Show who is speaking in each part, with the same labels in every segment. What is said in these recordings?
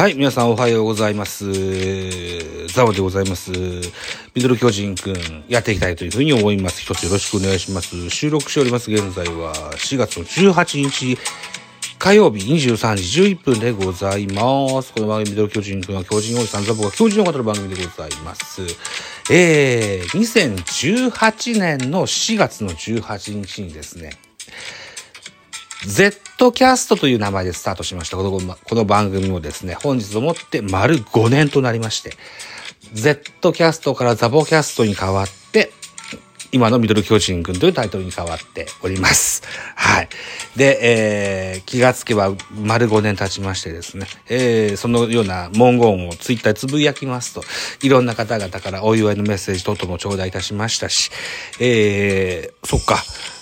Speaker 1: はい、皆さんおはようございます。ザワでございます。ミドル巨人くん、やっていきたいというふうに思います。一つよろしくお願いします。収録しております。現在は4月の18日、火曜日23時11分でございます。この番組ミドル巨人くんは巨人おじさんザボが巨人の方の番組でございます。えー、2018年の4月の18日にですね、Z キャストという名前でスタートしました。このこの番組もですね、本日をもって丸5年となりまして、Z キャストからザボキャストに変わって、今のミドル巨人軍というタイトルに変わっております。はい。で、えー、気がつけば丸5年経ちましてですね、えー、そのような文言をツイッターつぶやきますと、いろんな方々からお祝いのメッセージ等々も頂戴いたしましたし、えー、そっか、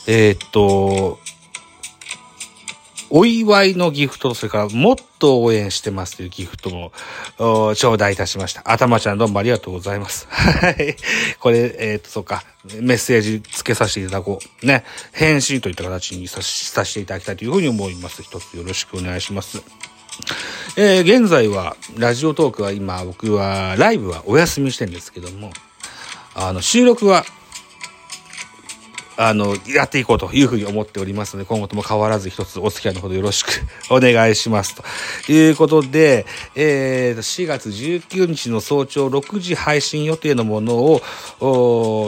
Speaker 1: えー、っと、お祝いのギフト、それからもっと応援してますというギフトも、頂戴いたしました。頭ちゃんどうもありがとうございます。はい。これ、えっ、と、そうか、メッセージ付けさせていただこう。ね。返信といった形にささせていただきたいというふうに思います。一つよろしくお願いします。えー、現在は、ラジオトークは今、僕は、ライブはお休みしてるんですけども、あの、収録はあの、やっていこうというふうに思っておりますので、今後とも変わらず一つお付き合いのほどよろしく お願いします。ということで、えー、4月19日の早朝6時配信予定のものを、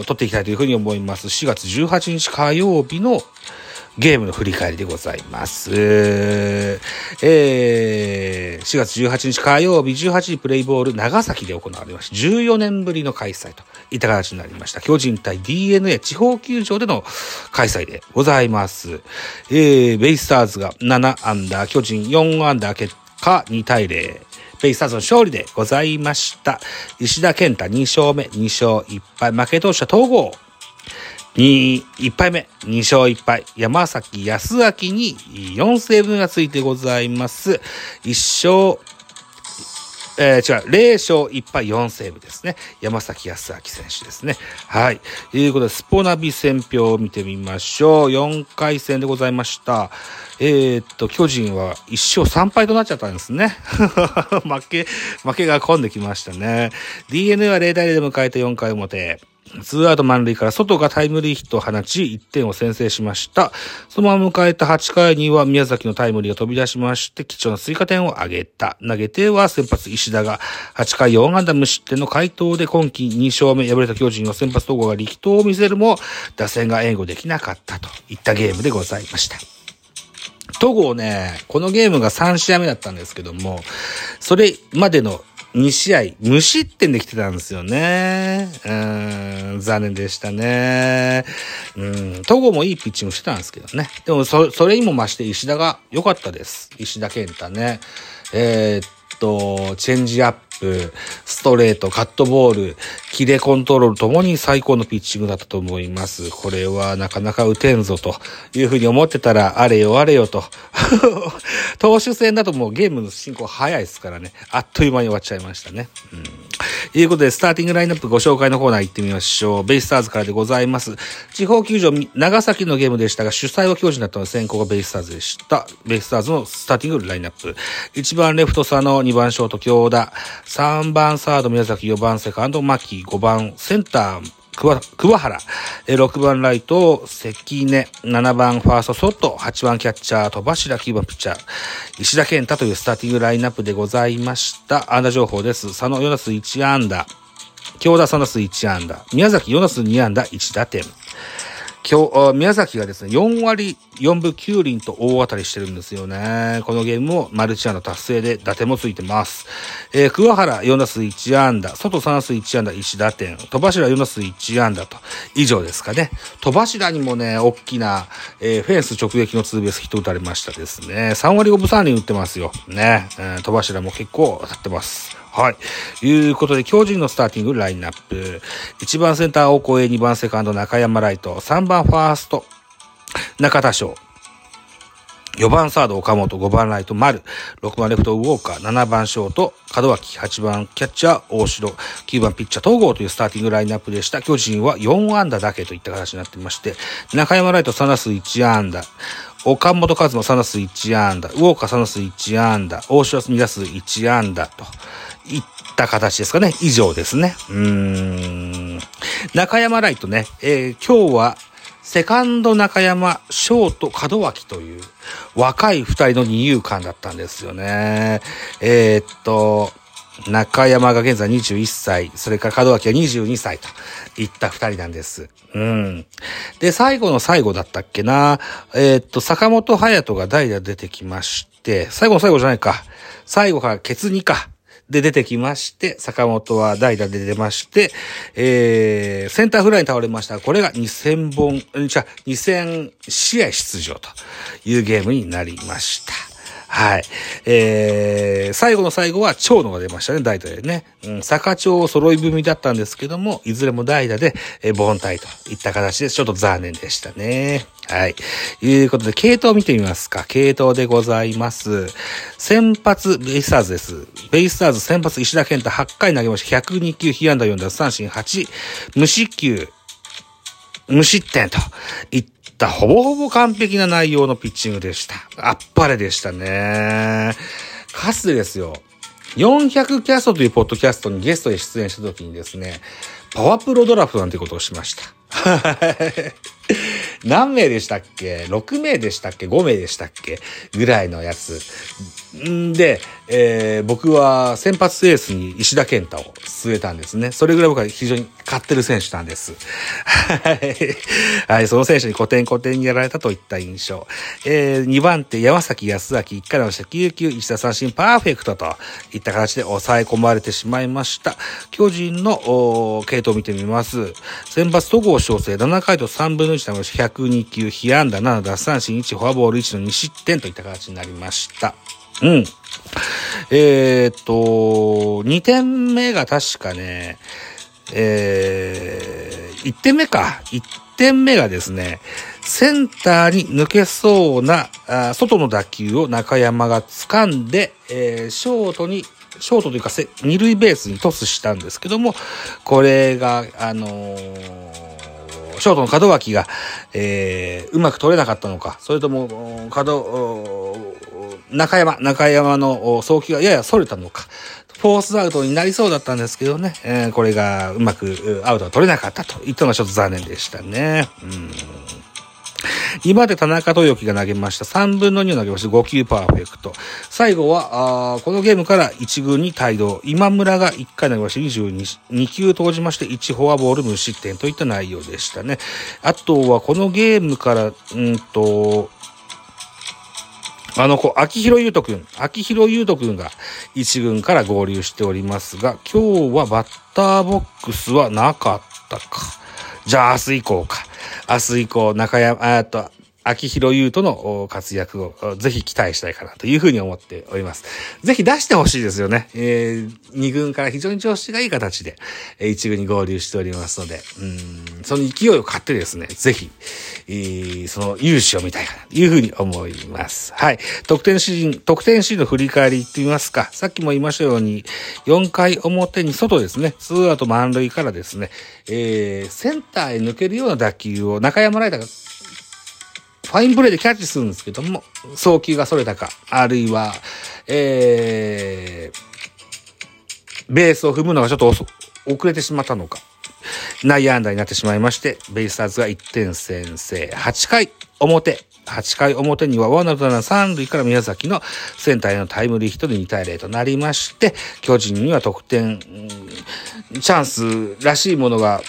Speaker 1: 撮っていきたいというふうに思います。4月18日火曜日のゲームの振り返りでございます。えー、4月18日火曜日18時プレイボール長崎で行われました。14年ぶりの開催といった形になりました。巨人対 DNA 地方球場での開催でございます。えー、ベイスターズが7アンダー、巨人4アンダー結果2対0。ベイスターズの勝利でございました。石田健太2勝目、2勝1敗。負け投手は統合。2、1敗目、2勝1敗。山崎康明に4セーブがついてございます。1勝、えー、違う、0勝1敗4セーブですね。山崎康明選手ですね。はい。ということで、スポナビ戦表を見てみましょう。4回戦でございました。えー、っと、巨人は1勝3敗となっちゃったんですね。負け、負けが込んできましたね。DNA は0対0で迎えた4回表。ツーアウト満塁から外がタイムリーヒットを放ち、1点を先制しました。そのまま迎えた8回には宮崎のタイムリーが飛び出しまして、貴重な追加点を挙げた。投げては先発石田が8回4安打無失点の回答で今季2勝目敗れた巨人の先発統合が力投を見せるも、打線が援護できなかったといったゲームでございました。戸郷ね、このゲームが3試合目だったんですけども、それまでの2試合、無失点できてたんですよね。うん、残念でしたね。うん、戸郷もいいピッチングしてたんですけどね。でも、そ、それにも増して石田が良かったです。石田健太ね。えー、っと、チェンジアップ、ストレート、カットボール、キレコントロールともに最高のピッチングだったと思います。これはなかなか打てんぞというふうに思ってたら、あれよあれよと。投手戦だともうゲームの進行早いですからね。あっという間に終わっちゃいましたね。うん。ということで、スターティングラインナップご紹介のコーナー行ってみましょう。ベイスターズからでございます。地方球場、長崎のゲームでしたが、主催は教授になったので先行がベイスターズでした。ベイスターズのスターティングラインナップ。1番レフト佐野、2番ショート京田、3番サード宮崎、4番セカンド牧、5番センター、桑桑原、6番ライト、関根、7番ファースト、ソト、8番キャッチャー、戸柱、9番ピッチャー、石田健太というスターティングラインナップでございました。安打情報です。佐野、4打数1安打、京田3打数1安打、宮崎4打数2安打1打点。今日、宮崎がですね、4割4分9厘と大当たりしてるんですよね。このゲームもマルチアンダ達成で打点もついてます。えー、桑原4打数1安打、外3打数1安打1打点、戸柱4打数1安打と、以上ですかね。戸柱にもね、大きな、えー、フェンス直撃のツーベースヒット打たれましたですね。3割5分3厘打ってますよ。ね。えー、戸柱も結構当たってます。はい。いうことで、巨人のスターティングラインナップ。1番センター、大越、2番セカンド、中山ライト、3番ファースト、中田翔。4番サード岡本、5番ライト丸、6番レフトウォーカー、7番ショート門脇、8番キャッチャー大城、9番ピッチャー東郷というスターティングラインナップでした。巨人は4安打だけといった形になっていまして、中山ライト3打数1安打、岡本和真3打数1安打、ウォーカー3打数1安打、大城2打数1安打と、いった形ですかね。以上ですね。うーん。中山ライトね、えー、今日は、セカンド中山、ショート門脇という若い二人の二遊間だったんですよね。えー、っと、中山が現在21歳、それから門脇は22歳といった二人なんです。うん。で、最後の最後だったっけな。えー、っと、坂本隼人が代打出てきまして、最後の最後じゃないか。最後からケツ2か。で出てきまして、坂本は代打で出まして、えー、センターフライに倒れました。これが2000本、じゃ2000試合出場というゲームになりました。はい。えー、最後の最後は長野が出ましたね、代打でね。うん、坂町揃い踏みだったんですけども、いずれも代打で、えー、凡退といった形で、ちょっと残念でしたね。はい。いうことで、系統を見てみますか。系統でございます。先発、ベイスターズです。ベイスターズ先発、石田健太8回投げました。102球、被安打4打三振8、無失球、無失点といったほぼほぼ完璧な内容のピッチングでした。あっぱれでしたね。かつてですよ、400キャストというポッドキャストにゲストで出演した時にですね、パワープロドラフトなんてことをしました。何名でしたっけ ?6 名でしたっけ ?5 名でしたっけ？ぐらいのやつ。で、えー、僕は先発エースに石田健太を据えたんですね。それぐらい僕は非常に勝ってる選手なんです。はい。その選手に古典古典にやられたといった印象。えー、2番手山崎康明1回のした9球石田三振パーフェクトといった形で抑え込まれてしまいました。巨人の系統を見てみます。先発戸郷翔征7回と3分の1の102球、被安打7奪三振1、フォアボール1の2失点といった形になりました。うん。えー、っと、2点目が確かね、えー、1点目か。1点目がですね、センターに抜けそうな、あ外の打球を中山が掴んで、えー、ショートに、ショートというか、二塁ベースにトスしたんですけども、これが、あのーショートの門脇が、えー、うまく取れなかったのか、それとも、角、中山、中山の送球がやや逸れたのか、フォースアウトになりそうだったんですけどね、えー、これがうまくアウトが取れなかったといったのがちょっと残念でしたね。うん今で田中豊樹が投げました。3分の2を投げました。5球パーフェクト。最後は、あこのゲームから1軍に帯同。今村が1回投げまして22、2球投じまして1フォアボール無失点といった内容でしたね。あとはこのゲームから、うんと、あの子、秋広優斗くん、秋広優斗くんが一軍から合流しておりますが、今日はバッターボックスはなかったか。じゃあ明日以降か。明日以降、中山、えっと、秋広優斗の活躍をぜひ期待したいかなというふうに思っております。ぜひ出してほしいですよね。えー、2軍から非常に調子がいい形で、えー、1軍に合流しておりますので、うん、その勢いを買ってですね、ぜひ、えー、その勇姿を見たいかなというふうに思います。はい。得点シーン、得点シーンの振り返り言ってみますか。さっきも言いましたように、4回表に外ですね、ツーアウト満塁からですね、えー、センターへ抜けるような打球を中山ライダーがファインプレーでキャッチするんですけども、送球が逸れたか、あるいは、えー、ベースを踏むのがちょっと遅遅れてしまったのか、内野安打になってしまいまして、ベイスターズが1点先制。8回表。8回表にはワンアウトラン3塁から宮崎のセンターへのタイムリーヒットで2対0となりまして、巨人には得点、チャンスらしいものが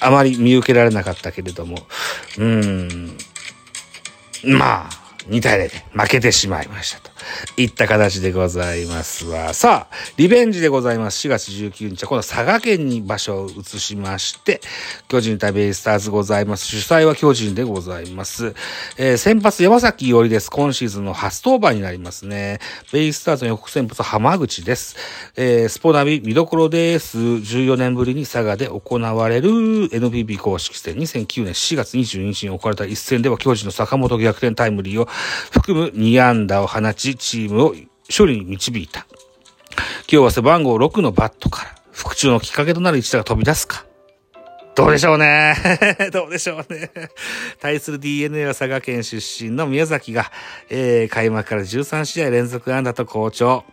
Speaker 1: あまり見受けられなかったけれども、うーん、まあ、2対0で負けてしまいましたと。いった形でございますわ。さあ、リベンジでございます。4月19日は、この佐賀県に場所を移しまして、巨人対ベイスターズございます。主催は巨人でございます。えー、先発山崎伊織です。今シーズンの初登板になりますね。ベイスターズの予告先発浜口です。えー、スポナビ見どころです。14年ぶりに佐賀で行われる NPB 公式戦2009年4月22日に行われた一戦では巨人の坂本逆転タイムリーを含む2安打を放ち、チームを勝利に導いた。今日は背番号6のバットから、復讐のきっかけとなる一打が飛び出すか。どうでしょうね。どうでしょうね。対する DNA は佐賀県出身の宮崎が、えー、開幕から13試合連続安打と好調。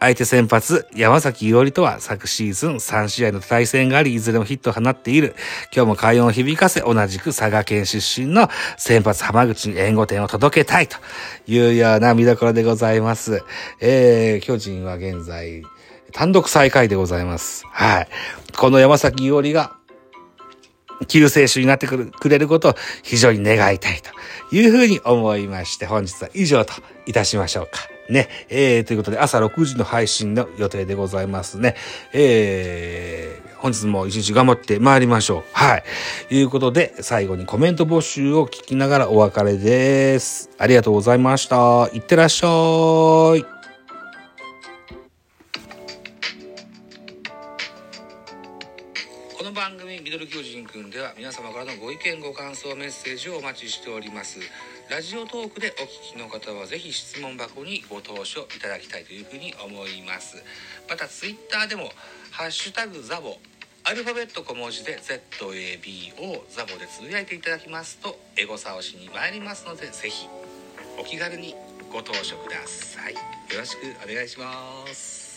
Speaker 1: 相手先発、山崎伊織とは昨シーズン3試合の対戦があり、いずれもヒットを放っている。今日も快音を響かせ、同じく佐賀県出身の先発浜口に援護点を届けたいというような見どころでございます。えー、巨人は現在、単独最下位でございます。はい。この山崎伊織が、救世主になってくるくれることを非常に願いたいというふうに思いまして、本日は以上といたしましょうか。ね、えー、ということで朝6時の配信の予定でございますね。えー、本日も一日頑張って参りましょう。はい。ということで、最後にコメント募集を聞きながらお別れです。ありがとうございました。いってらっしゃい。ミドル巨人くんでは皆様からのご意見ご感想メッセージをお待ちしております。ラジオトークでお聞きの方はぜひ質問箱にご投書いただきたいというふうに思います。またツイッターでもハッシュタグザボアルファベット小文字で ZABO ザボでつぶやいていただきますとエゴサをしに参りますのでぜひお気軽にご投書ください。よろしくお願いします。